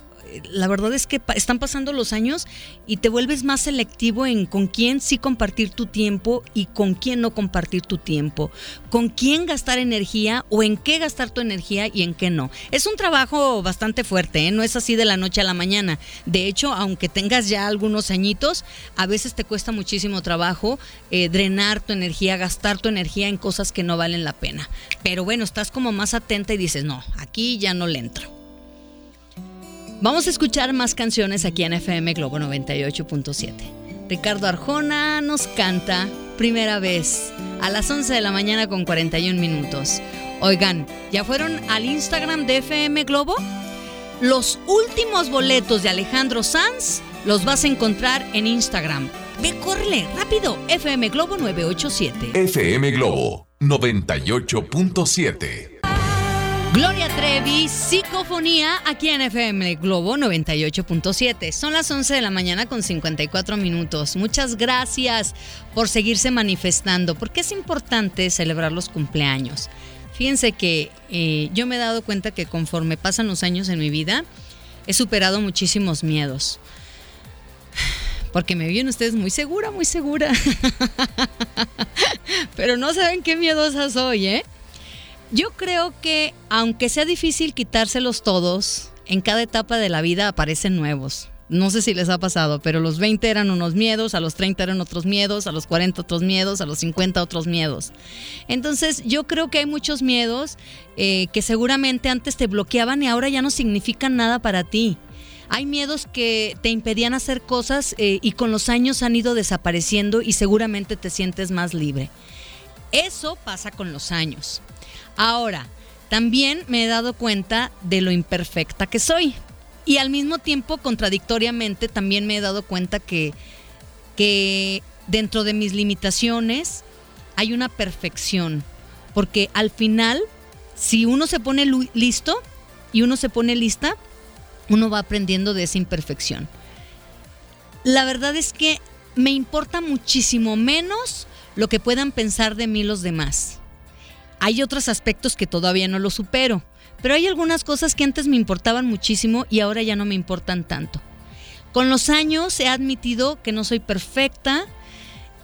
la verdad es que están pasando los años y te vuelves más selectivo en con quién sí compartir tu tiempo y con quién no compartir tu tiempo, con quién gastar energía o en qué gastar tu energía y en qué no. Es un trabajo bastante fuerte, ¿eh? no es así de la noche a la mañana. De hecho, aunque tengas ya algunos añitos, a veces te cuesta muchísimo trabajo eh, drenar tu energía, gastar tu energía en cosas que no valen la pena. Pero bueno, estás como más atenta y dices, no, aquí ya no le entro. Vamos a escuchar más canciones aquí en FM Globo 98.7. Ricardo Arjona nos canta primera vez a las 11 de la mañana con 41 minutos. Oigan, ¿ya fueron al Instagram de FM Globo? Los últimos boletos de Alejandro Sanz los vas a encontrar en Instagram. Ve, córrele, rápido. FM Globo 987. FM Globo 98.7. Gloria Trevi, Psicofonía, aquí en FM Globo 98.7. Son las 11 de la mañana con 54 minutos. Muchas gracias por seguirse manifestando, porque es importante celebrar los cumpleaños. Fíjense que eh, yo me he dado cuenta que conforme pasan los años en mi vida, he superado muchísimos miedos. Porque me vienen ustedes muy segura, muy segura. [LAUGHS] Pero no saben qué miedosa soy, ¿eh? Yo creo que aunque sea difícil quitárselos todos, en cada etapa de la vida aparecen nuevos. No sé si les ha pasado, pero los 20 eran unos miedos, a los 30 eran otros miedos, a los 40 otros miedos, a los 50 otros miedos. Entonces yo creo que hay muchos miedos eh, que seguramente antes te bloqueaban y ahora ya no significan nada para ti. Hay miedos que te impedían hacer cosas eh, y con los años han ido desapareciendo y seguramente te sientes más libre. Eso pasa con los años. Ahora, también me he dado cuenta de lo imperfecta que soy. Y al mismo tiempo, contradictoriamente, también me he dado cuenta que, que dentro de mis limitaciones hay una perfección. Porque al final, si uno se pone listo y uno se pone lista, uno va aprendiendo de esa imperfección. La verdad es que me importa muchísimo menos lo que puedan pensar de mí los demás. Hay otros aspectos que todavía no lo supero, pero hay algunas cosas que antes me importaban muchísimo y ahora ya no me importan tanto. Con los años he admitido que no soy perfecta,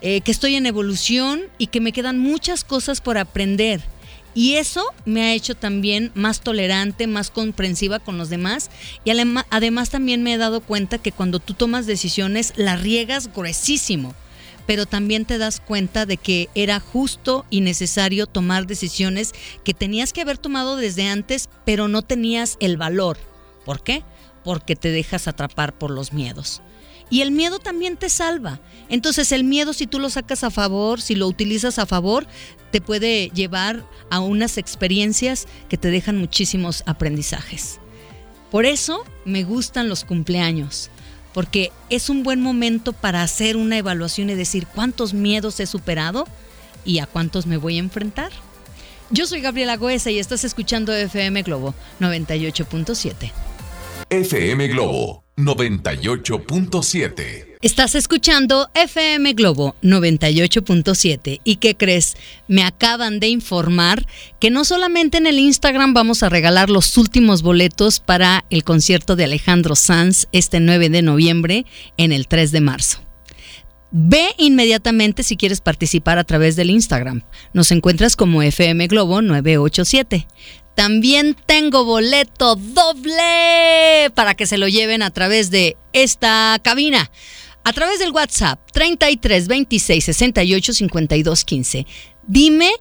eh, que estoy en evolución y que me quedan muchas cosas por aprender. Y eso me ha hecho también más tolerante, más comprensiva con los demás. Y además también me he dado cuenta que cuando tú tomas decisiones, la riegas gruesísimo. Pero también te das cuenta de que era justo y necesario tomar decisiones que tenías que haber tomado desde antes, pero no tenías el valor. ¿Por qué? Porque te dejas atrapar por los miedos. Y el miedo también te salva. Entonces el miedo si tú lo sacas a favor, si lo utilizas a favor, te puede llevar a unas experiencias que te dejan muchísimos aprendizajes. Por eso me gustan los cumpleaños, porque es un buen momento para hacer una evaluación y decir cuántos miedos he superado y a cuántos me voy a enfrentar. Yo soy Gabriela Goesa y estás escuchando FM Globo 98.7. FM Globo 98.7. Estás escuchando FM Globo 98.7 y ¿qué crees? Me acaban de informar que no solamente en el Instagram vamos a regalar los últimos boletos para el concierto de Alejandro Sanz este 9 de noviembre en el 3 de marzo. Ve inmediatamente si quieres participar a través del Instagram. Nos encuentras como FM Globo 987. También tengo boleto doble para que se lo lleven a través de esta cabina. A través del WhatsApp 33 26 68 52 15. Dime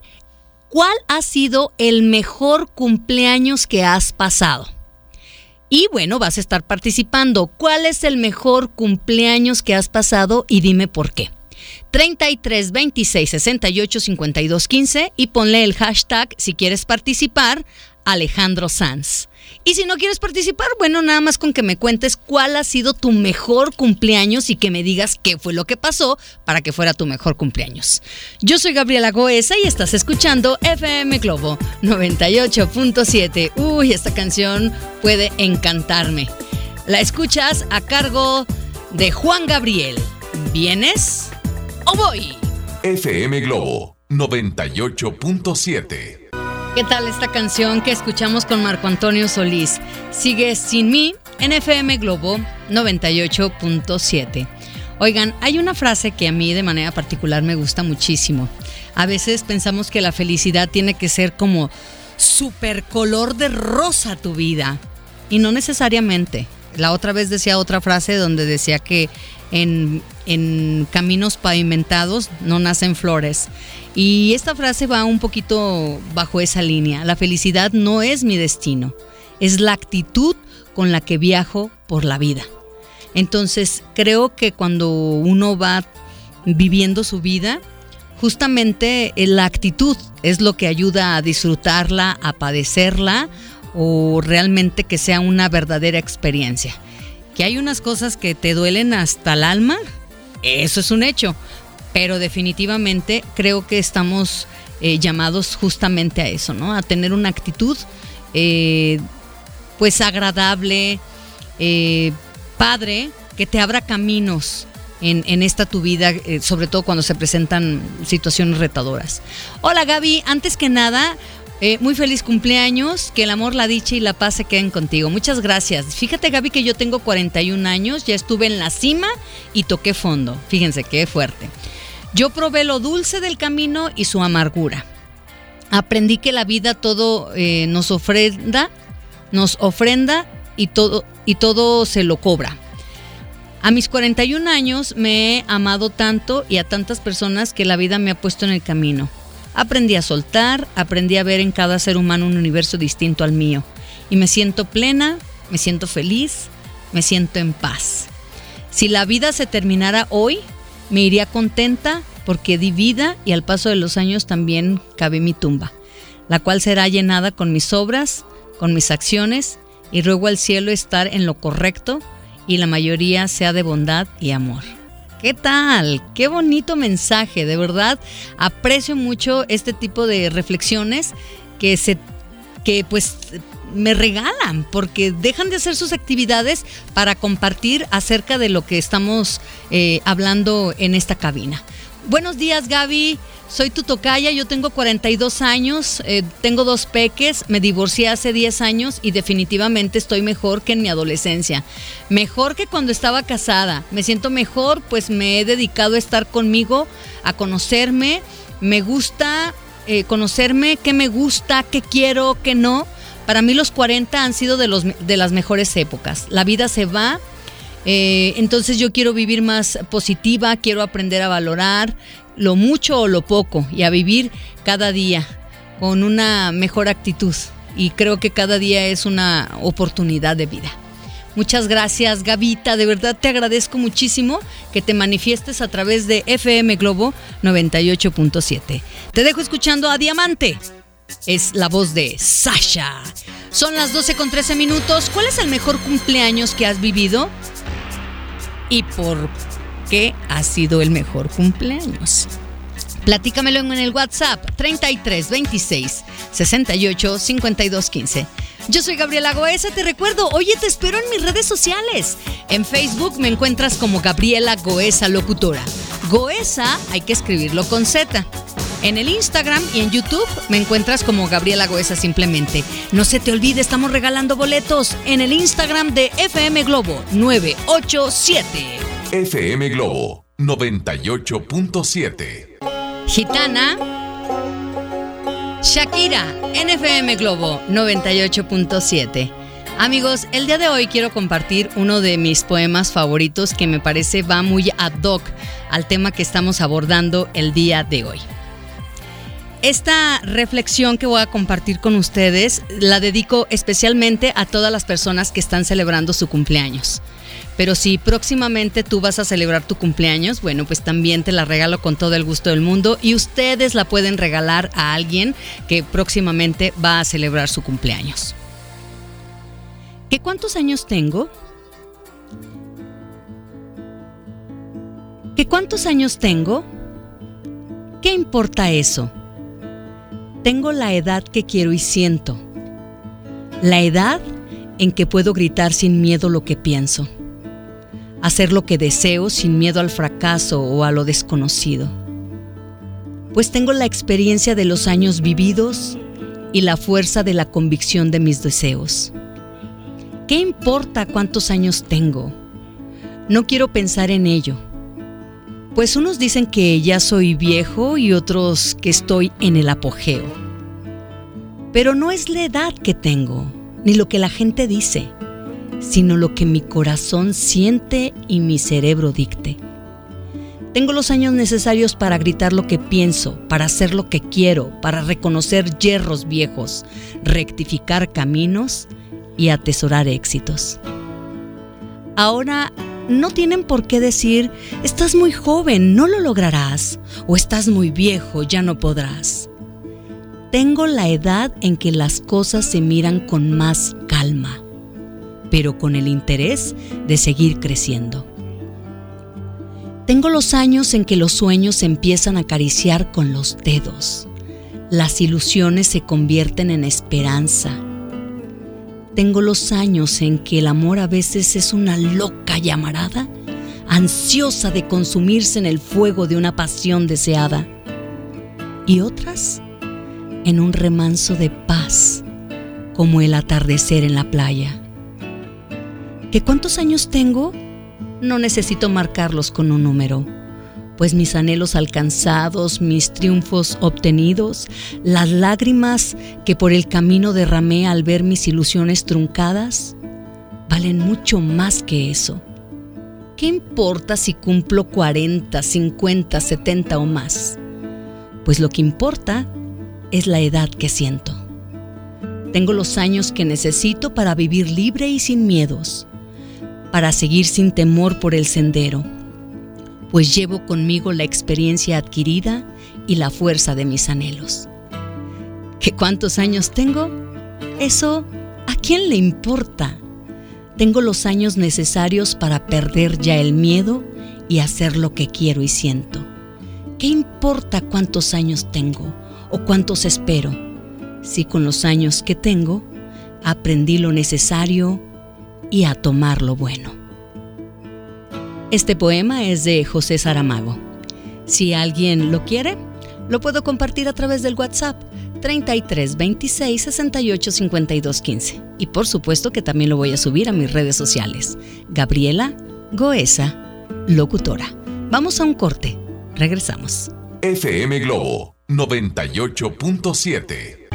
cuál ha sido el mejor cumpleaños que has pasado. Y bueno, vas a estar participando. ¿Cuál es el mejor cumpleaños que has pasado? Y dime por qué. 33 26 68 52 15 y ponle el hashtag si quieres participar Alejandro Sanz. Y si no quieres participar, bueno, nada más con que me cuentes cuál ha sido tu mejor cumpleaños y que me digas qué fue lo que pasó para que fuera tu mejor cumpleaños. Yo soy Gabriela Goesa y estás escuchando FM Globo 98.7. Uy, esta canción puede encantarme. La escuchas a cargo de Juan Gabriel. ¿Vienes? o voy? FM Globo 98.7. ¿Qué tal esta canción que escuchamos con Marco Antonio Solís? Sigue sin mí en FM Globo 98.7. Oigan, hay una frase que a mí de manera particular me gusta muchísimo. A veces pensamos que la felicidad tiene que ser como super color de rosa tu vida. Y no necesariamente. La otra vez decía otra frase donde decía que en, caminos pavimentados no nacen flores. Y esta frase va un poquito bajo esa línea. La felicidad no es mi destino, es la actitud con la que viajo por la vida. Entonces creo que cuando uno va viviendo su vida, justamente eh, la actitud es lo que ayuda a disfrutarla, a padecerla o realmente que sea una verdadera experiencia. Que hay unas cosas que te duelen hasta el alma, eso es un hecho, pero definitivamente creo que estamos eh, llamados justamente a eso, ¿no? A tener una actitud eh, pues agradable, eh, padre, que te abra caminos en, en, esta tu vida, sobre todo cuando se presentan situaciones retadoras. Hola Gaby, antes que nada, eh, muy feliz cumpleaños, que el amor, la dicha y la paz se queden contigo. Muchas gracias. Fíjate Gaby que yo tengo 41 años, ya estuve en la cima y toqué fondo. Fíjense qué fuerte. Yo probé lo dulce del camino y su amargura. Aprendí que la vida todo eh, nos ofrenda, nos ofrenda y todo, y todo se lo cobra. A mis 41 años me he amado tanto y a tantas personas que la vida me ha puesto en el camino. Aprendí a soltar, aprendí a ver en cada ser humano un universo distinto al mío. Y me siento plena, me siento feliz, me siento en paz. Si la vida se terminara hoy, me iría contenta porque di vida y al paso de los años también cabe mi tumba, la cual será llenada con mis obras, con mis acciones y ruego al cielo estar en lo correcto y la mayoría sea de bondad y amor. ¿Qué tal? Qué bonito mensaje, de verdad. Aprecio mucho este tipo de reflexiones que se que pues me regalan porque dejan de hacer sus actividades para compartir acerca de lo que estamos eh, hablando en esta cabina. Buenos días Gaby, soy tu tocaya, yo tengo 42 años, eh, tengo dos peques, me divorcié hace 10 años y definitivamente estoy mejor que en mi adolescencia. Mejor que cuando estaba casada. Me siento mejor, pues me he dedicado a estar conmigo, a conocerme. Me gusta eh, conocerme qué me gusta, qué quiero, qué no. Para mí los 40 han sido de, los, de las mejores épocas. La vida se va, eh, entonces yo quiero vivir más positiva, quiero aprender a valorar lo mucho o lo poco y a vivir cada día con una mejor actitud. Y creo que cada día es una oportunidad de vida. Muchas gracias, Gavita. De verdad te agradezco muchísimo que te manifiestes a través de FM Globo 98.7. Te dejo escuchando a Diamante. Es la voz de Sasha. Son las 12 con 13 minutos. ¿Cuál es el mejor cumpleaños que has vivido? ¿Y por qué ha sido el mejor cumpleaños? Platícamelo en el WhatsApp 33 26 68 52 15. Yo soy Gabriela Goesa, te recuerdo, oye, te espero en mis redes sociales. En Facebook me encuentras como Gabriela Goesa Locutora. Goesa hay que escribirlo con Z. En el Instagram y en YouTube me encuentras como Gabriela Goesa simplemente. No se te olvide, estamos regalando boletos en el Instagram de FM Globo 987. FM Globo 98.7. Gitana. Shakira, NFM Globo 98.7. Amigos, el día de hoy quiero compartir uno de mis poemas favoritos que me parece va muy ad hoc al tema que estamos abordando el día de hoy. Esta reflexión que voy a compartir con ustedes la dedico especialmente a todas las personas que están celebrando su cumpleaños. Pero si próximamente tú vas a celebrar tu cumpleaños, bueno, pues también te la regalo con todo el gusto del mundo y ustedes la pueden regalar a alguien que próximamente va a celebrar su cumpleaños. ¿Qué cuántos años tengo? ¿Qué cuántos años tengo? ¿Qué importa eso? Tengo la edad que quiero y siento. La edad en que puedo gritar sin miedo lo que pienso hacer lo que deseo sin miedo al fracaso o a lo desconocido. Pues tengo la experiencia de los años vividos y la fuerza de la convicción de mis deseos. ¿Qué importa cuántos años tengo? No quiero pensar en ello. Pues unos dicen que ya soy viejo y otros que estoy en el apogeo. Pero no es la edad que tengo, ni lo que la gente dice sino lo que mi corazón siente y mi cerebro dicte. Tengo los años necesarios para gritar lo que pienso, para hacer lo que quiero, para reconocer hierros viejos, rectificar caminos y atesorar éxitos. Ahora no tienen por qué decir, estás muy joven, no lo lograrás, o estás muy viejo, ya no podrás. Tengo la edad en que las cosas se miran con más calma pero con el interés de seguir creciendo. Tengo los años en que los sueños empiezan a acariciar con los dedos. Las ilusiones se convierten en esperanza. Tengo los años en que el amor a veces es una loca llamarada, ansiosa de consumirse en el fuego de una pasión deseada. Y otras en un remanso de paz, como el atardecer en la playa cuántos años tengo? No necesito marcarlos con un número, pues mis anhelos alcanzados, mis triunfos obtenidos, las lágrimas que por el camino derramé al ver mis ilusiones truncadas, valen mucho más que eso. ¿Qué importa si cumplo 40, 50, 70 o más? Pues lo que importa es la edad que siento. Tengo los años que necesito para vivir libre y sin miedos para seguir sin temor por el sendero, pues llevo conmigo la experiencia adquirida y la fuerza de mis anhelos. ¿Qué cuántos años tengo? Eso, ¿a quién le importa? Tengo los años necesarios para perder ya el miedo y hacer lo que quiero y siento. ¿Qué importa cuántos años tengo o cuántos espero? Si con los años que tengo aprendí lo necesario y a tomar lo bueno. Este poema es de José Saramago. Si alguien lo quiere, lo puedo compartir a través del WhatsApp 33 26 68 52 15. Y por supuesto que también lo voy a subir a mis redes sociales. Gabriela Goesa, locutora. Vamos a un corte. Regresamos. FM Globo 98.7.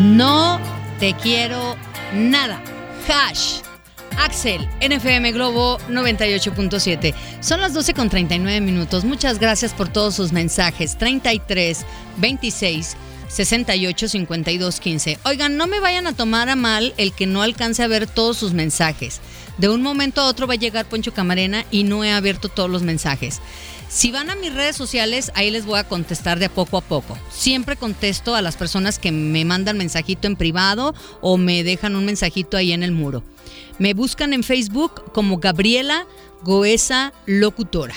No te quiero nada. Hash. Axel, NFM Globo 98.7. Son las 12 con 39 minutos. Muchas gracias por todos sus mensajes. 33 26 68 52 15. Oigan, no me vayan a tomar a mal el que no alcance a ver todos sus mensajes. De un momento a otro va a llegar Poncho Camarena y no he abierto todos los mensajes. Si van a mis redes sociales, ahí les voy a contestar de poco a poco. Siempre contesto a las personas que me mandan mensajito en privado o me dejan un mensajito ahí en el muro. Me buscan en Facebook como Gabriela Goesa Locutora.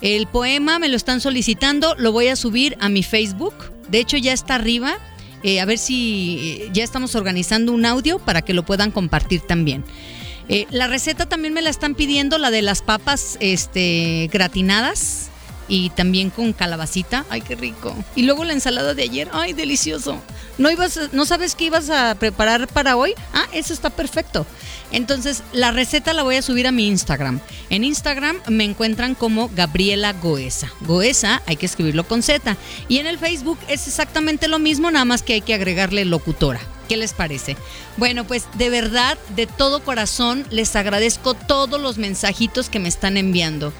El poema me lo están solicitando, lo voy a subir a mi Facebook. De hecho, ya está arriba. Eh, a ver si eh, ya estamos organizando un audio para que lo puedan compartir también. Eh, la receta también me la están pidiendo, la de las papas este, gratinadas y también con calabacita. Ay, qué rico. Y luego la ensalada de ayer. Ay, delicioso. ¿No, ibas, ¿No sabes qué ibas a preparar para hoy? Ah, eso está perfecto. Entonces, la receta la voy a subir a mi Instagram. En Instagram me encuentran como Gabriela Goesa. Goesa hay que escribirlo con Z. Y en el Facebook es exactamente lo mismo, nada más que hay que agregarle locutora. ¿Qué les parece? Bueno, pues de verdad, de todo corazón, les agradezco todos los mensajitos que me están enviando.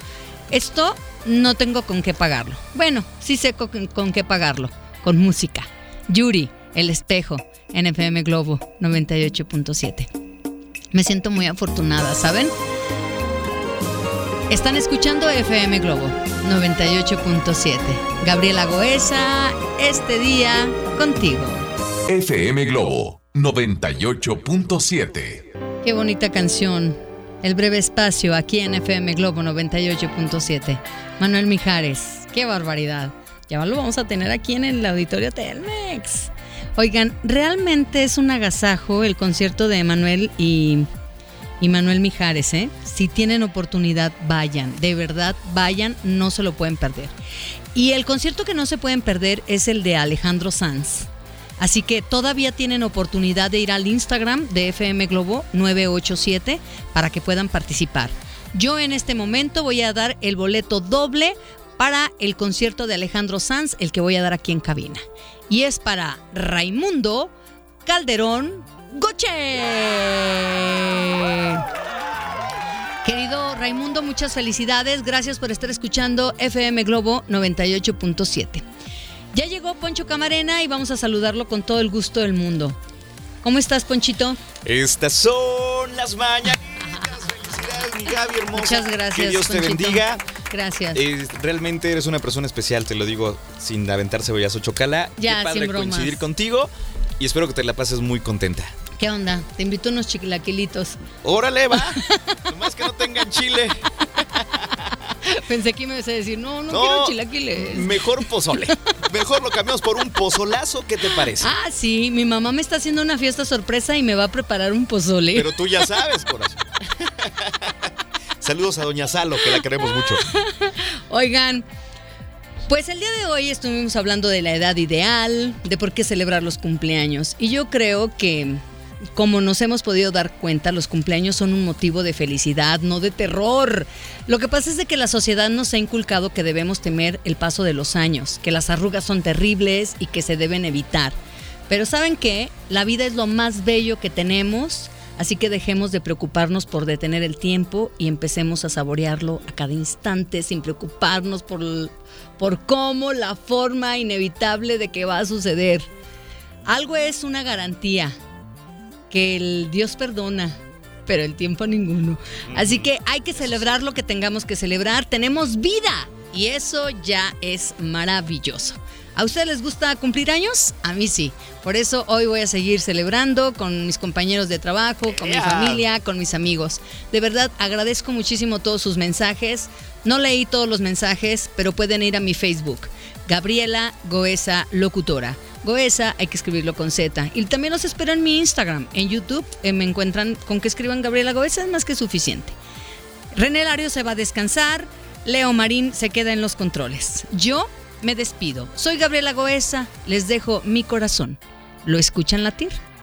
Esto no tengo con qué pagarlo. Bueno, sí sé con, con qué pagarlo. Con música. Yuri, El Espejo, NFM Globo 98.7. Me siento muy afortunada, ¿saben? Están escuchando FM Globo 98.7. Gabriela Goesa, este día contigo. FM Globo 98.7. Qué bonita canción. El breve espacio aquí en FM Globo 98.7. Manuel Mijares, qué barbaridad. Ya lo vamos a tener aquí en el auditorio Telmex. Oigan, realmente es un agasajo el concierto de Manuel y, Manuel Mijares, ¿eh? Si tienen oportunidad, vayan. De verdad, vayan, no se lo pueden perder. Y el concierto que no se pueden perder es el de Alejandro Sanz. Así que todavía tienen oportunidad de ir al Instagram de FM Globo 987 para que puedan participar. Yo en este momento voy a dar el boleto doble para el concierto de Alejandro Sanz, el que voy a dar aquí en cabina. Y es para Raimundo Calderón Goche. Querido Raimundo, muchas felicidades. Gracias por estar escuchando FM Globo 98.7. Ya llegó Poncho Camarena y vamos a saludarlo con todo el gusto del mundo. ¿Cómo estás, Ponchito? Estas son las mañanitas. Felicidades, mi Gaby hermosa. Muchas gracias. Que Dios te bendiga. Gracias. Eh, realmente eres una persona especial, te lo digo sin aventar cebollas o chocala. Ya, Qué padre sin bromas. coincidir contigo y espero que te la pases muy contenta. ¿Qué onda? Te invito unos chilaquilitos. Órale, va. [LAUGHS] Nomás que no tengan chile. [LAUGHS] [LAUGHS] Pensé que me ibas a decir, no, no, No, quiero chilaquiles. Mejor pozole. [LAUGHS] Mejor lo cambiamos por un pozolazo. ¿Qué te parece? Ah, sí, mi mamá me está haciendo una fiesta sorpresa y me va a preparar un pozole. Pero tú ya sabes, corazón. [LAUGHS] Saludos a Doña Salo, que la queremos mucho. Oigan, pues el día de hoy estuvimos hablando de la edad ideal, de por qué celebrar los cumpleaños. Y yo creo que, como nos hemos podido dar cuenta, los cumpleaños son un motivo de felicidad, no de terror. Lo que pasa es de que la sociedad nos ha inculcado que debemos temer el paso de los años, que las arrugas son terribles y que se deben evitar. Pero ¿saben qué? La vida es lo más bello que tenemos. Así que dejemos de preocuparnos por detener el tiempo y empecemos a saborearlo a cada instante sin preocuparnos por, por cómo, la forma inevitable de que va a suceder. Algo es una garantía, que el Dios perdona, pero el tiempo ninguno. Así que hay que celebrar lo que tengamos que celebrar. Tenemos vida y eso ya es maravilloso. ¿A ustedes les gusta cumplir años? A mí sí. Por eso hoy voy a seguir celebrando con mis compañeros de trabajo, con mi familia, con mis amigos. De verdad, agradezco muchísimo todos sus mensajes. No leí todos los mensajes, pero pueden ir a mi Facebook. Gabriela Goesa Locutora. Goesa hay que escribirlo con Z. Y también los espero en mi Instagram. En YouTube eh, me encuentran con que escriban Gabriela Goesa, es más que suficiente. René Lario se va a descansar. Leo Marín se queda en los controles. Yo me despido. Soy Gabriela Goesa. Les dejo mi corazón. ¿Lo escuchan latir?